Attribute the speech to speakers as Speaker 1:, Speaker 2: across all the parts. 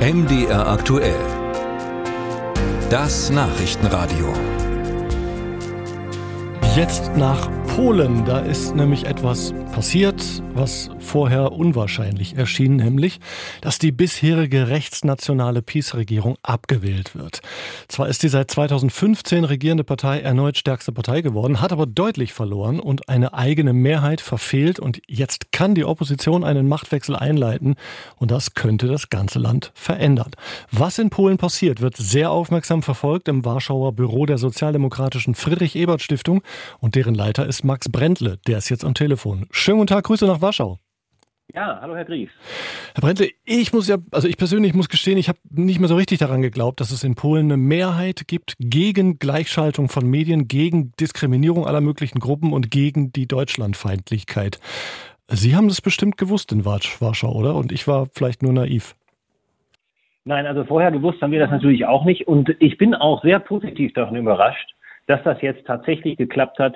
Speaker 1: MDR aktuell. Das Nachrichtenradio.
Speaker 2: Jetzt nach Polen. Da ist nämlich etwas passiert, was vorher unwahrscheinlich erschien, nämlich, dass die bisherige rechtsnationale Peace-Regierung abgewählt wird. Zwar ist die seit 2015 regierende Partei erneut stärkste Partei geworden, hat aber deutlich verloren und eine eigene Mehrheit verfehlt und jetzt kann die Opposition einen Machtwechsel einleiten und das könnte das ganze Land verändern. Was in Polen passiert, wird sehr aufmerksam verfolgt im Warschauer Büro der Sozialdemokratischen Friedrich-Ebert-Stiftung und deren Leiter ist Max Brentle, der ist jetzt am Telefon. Schönen guten Tag, Grüße nach Warschau.
Speaker 3: Ja, hallo Herr Gries.
Speaker 2: Herr Brentle, ich muss ja, also ich persönlich muss gestehen, ich habe nicht mehr so richtig daran geglaubt, dass es in Polen eine Mehrheit gibt gegen Gleichschaltung von Medien, gegen Diskriminierung aller möglichen Gruppen und gegen die Deutschlandfeindlichkeit. Sie haben das bestimmt gewusst in Warschau, oder? Und ich war vielleicht nur naiv.
Speaker 3: Nein, also vorher gewusst haben wir das natürlich auch nicht. Und ich bin auch sehr positiv davon überrascht, dass das jetzt tatsächlich geklappt hat,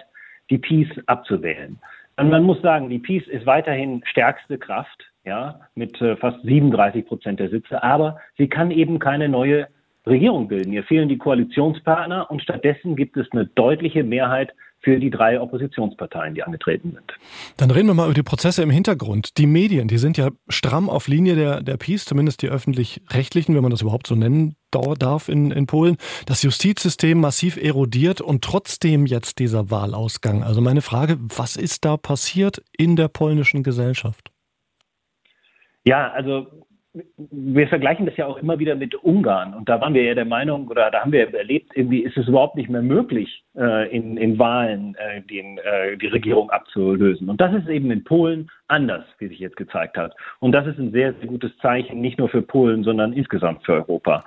Speaker 3: die Peace abzuwählen. Und man muss sagen, die Peace ist weiterhin stärkste Kraft, ja, mit äh, fast 37 Prozent der Sitze, aber sie kann eben keine neue Regierung bilden. Ihr fehlen die Koalitionspartner und stattdessen gibt es eine deutliche Mehrheit für die drei Oppositionsparteien, die angetreten sind.
Speaker 2: Dann reden wir mal über die Prozesse im Hintergrund. Die Medien, die sind ja stramm auf Linie der, der Peace, zumindest die öffentlich-rechtlichen, wenn man das überhaupt so nennen darf in, in Polen. Das Justizsystem massiv erodiert und trotzdem jetzt dieser Wahlausgang. Also meine Frage, was ist da passiert in der polnischen Gesellschaft?
Speaker 3: Ja, also wir vergleichen das ja auch immer wieder mit Ungarn. Und da waren wir ja der Meinung, oder da haben wir erlebt, irgendwie ist es überhaupt nicht mehr möglich, äh, in, in Wahlen äh, den, äh, die Regierung abzulösen. Und das ist eben in Polen anders, wie sich jetzt gezeigt hat. Und das ist ein sehr, sehr gutes Zeichen, nicht nur für Polen, sondern insgesamt für Europa.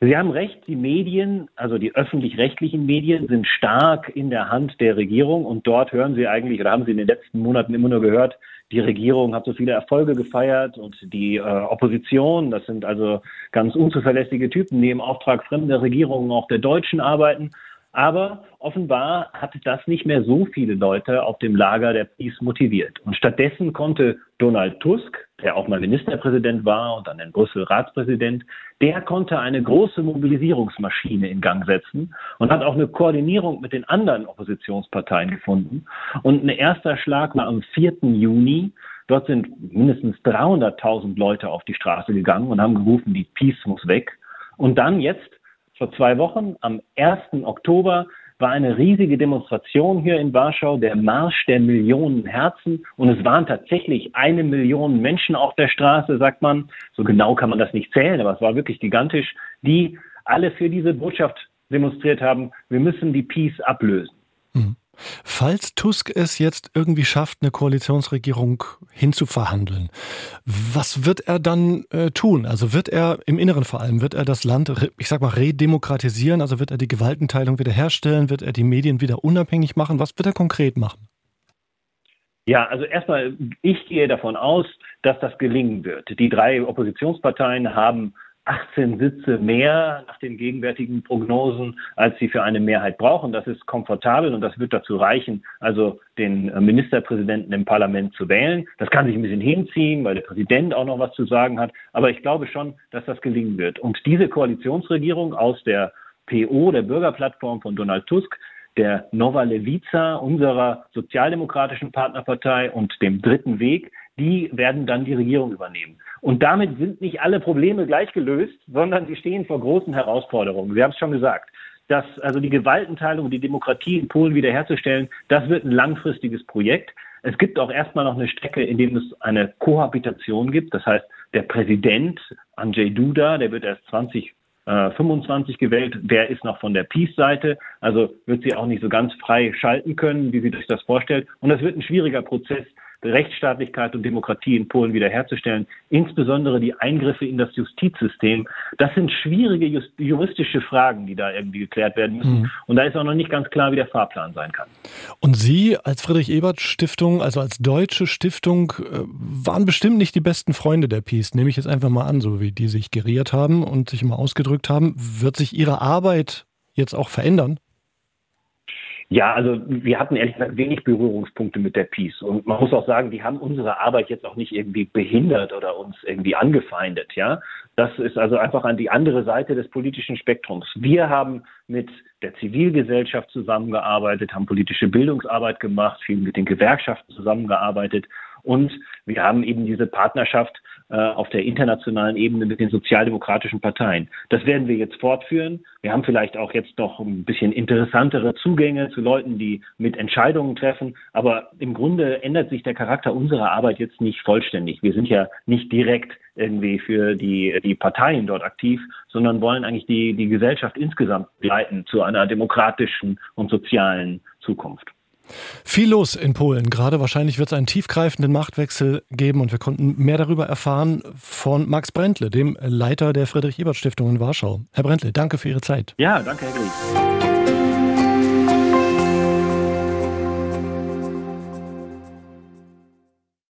Speaker 3: Sie haben recht, die Medien, also die öffentlich-rechtlichen Medien, sind stark in der Hand der Regierung. Und dort hören Sie eigentlich, oder haben Sie in den letzten Monaten immer nur gehört, die Regierung hat so viele Erfolge gefeiert und die äh, Opposition, das sind also ganz unzuverlässige Typen, die im Auftrag fremder Regierungen, auch der Deutschen arbeiten. Aber offenbar hat das nicht mehr so viele Leute auf dem Lager der Peace motiviert. Und stattdessen konnte Donald Tusk, der auch mal Ministerpräsident war und dann in Brüssel Ratspräsident, der konnte eine große Mobilisierungsmaschine in Gang setzen und hat auch eine Koordinierung mit den anderen Oppositionsparteien gefunden. Und ein erster Schlag war am 4. Juni. Dort sind mindestens 300.000 Leute auf die Straße gegangen und haben gerufen, die Peace muss weg. Und dann jetzt vor zwei Wochen, am 1. Oktober, war eine riesige Demonstration hier in Warschau, der Marsch der Millionen Herzen. Und es waren tatsächlich eine Million Menschen auf der Straße, sagt man. So genau kann man das nicht zählen, aber es war wirklich gigantisch, die alle für diese Botschaft demonstriert haben, wir müssen die Peace ablösen. Mhm.
Speaker 2: Falls Tusk es jetzt irgendwie schafft, eine Koalitionsregierung hinzuverhandeln, was wird er dann äh, tun? Also wird er im Inneren vor allem, wird er das Land, ich sag mal, redemokratisieren? Also wird er die Gewaltenteilung wiederherstellen? Wird er die Medien wieder unabhängig machen? Was wird er konkret machen?
Speaker 3: Ja, also erstmal, ich gehe davon aus, dass das gelingen wird. Die drei Oppositionsparteien haben 18 Sitze mehr nach den gegenwärtigen Prognosen, als sie für eine Mehrheit brauchen. Das ist komfortabel und das wird dazu reichen, also den Ministerpräsidenten im Parlament zu wählen. Das kann sich ein bisschen hinziehen, weil der Präsident auch noch was zu sagen hat. Aber ich glaube schon, dass das gelingen wird. Und diese Koalitionsregierung aus der PO, der Bürgerplattform von Donald Tusk, der Nova Levica, unserer sozialdemokratischen Partnerpartei und dem Dritten Weg, die werden dann die Regierung übernehmen. Und damit sind nicht alle Probleme gleich gelöst, sondern sie stehen vor großen Herausforderungen. Sie haben es schon gesagt. Dass also die Gewaltenteilung die Demokratie in Polen wiederherzustellen, das wird ein langfristiges Projekt. Es gibt auch erstmal noch eine Strecke, in dem es eine Kohabitation gibt. Das heißt, der Präsident Andrzej Duda, der wird erst 2025 äh, gewählt, der ist noch von der Peace-Seite, also wird sie auch nicht so ganz frei schalten können, wie sie sich das vorstellt. Und das wird ein schwieriger Prozess, Rechtsstaatlichkeit und Demokratie in Polen wiederherzustellen, insbesondere die Eingriffe in das Justizsystem. Das sind schwierige juristische Fragen, die da irgendwie geklärt werden müssen. Mhm. Und da ist auch noch nicht ganz klar, wie der Fahrplan sein kann.
Speaker 2: Und Sie als Friedrich-Ebert-Stiftung, also als deutsche Stiftung, äh, waren bestimmt nicht die besten Freunde der Peace, nehme ich jetzt einfach mal an, so wie die sich geriert haben und sich immer ausgedrückt haben. Wird sich Ihre Arbeit jetzt auch verändern?
Speaker 3: Ja, also wir hatten ehrlich gesagt wenig Berührungspunkte mit der Peace. Und man muss auch sagen, die haben unsere Arbeit jetzt auch nicht irgendwie behindert oder uns irgendwie angefeindet. Ja, das ist also einfach an die andere Seite des politischen Spektrums. Wir haben mit der Zivilgesellschaft zusammengearbeitet, haben politische Bildungsarbeit gemacht, viel mit den Gewerkschaften zusammengearbeitet und wir haben eben diese Partnerschaft auf der internationalen Ebene mit den sozialdemokratischen Parteien. Das werden wir jetzt fortführen. Wir haben vielleicht auch jetzt noch ein bisschen interessantere Zugänge zu Leuten, die mit Entscheidungen treffen. Aber im Grunde ändert sich der Charakter unserer Arbeit jetzt nicht vollständig. Wir sind ja nicht direkt irgendwie für die, die Parteien dort aktiv, sondern wollen eigentlich die, die Gesellschaft insgesamt begleiten zu einer demokratischen und sozialen Zukunft.
Speaker 2: Viel los in Polen. Gerade wahrscheinlich wird es einen tiefgreifenden Machtwechsel geben und wir konnten mehr darüber erfahren von Max Brentle, dem Leiter der Friedrich-Ebert-Stiftung in Warschau. Herr Brentle, danke für Ihre Zeit.
Speaker 3: Ja, danke, Herr Gries.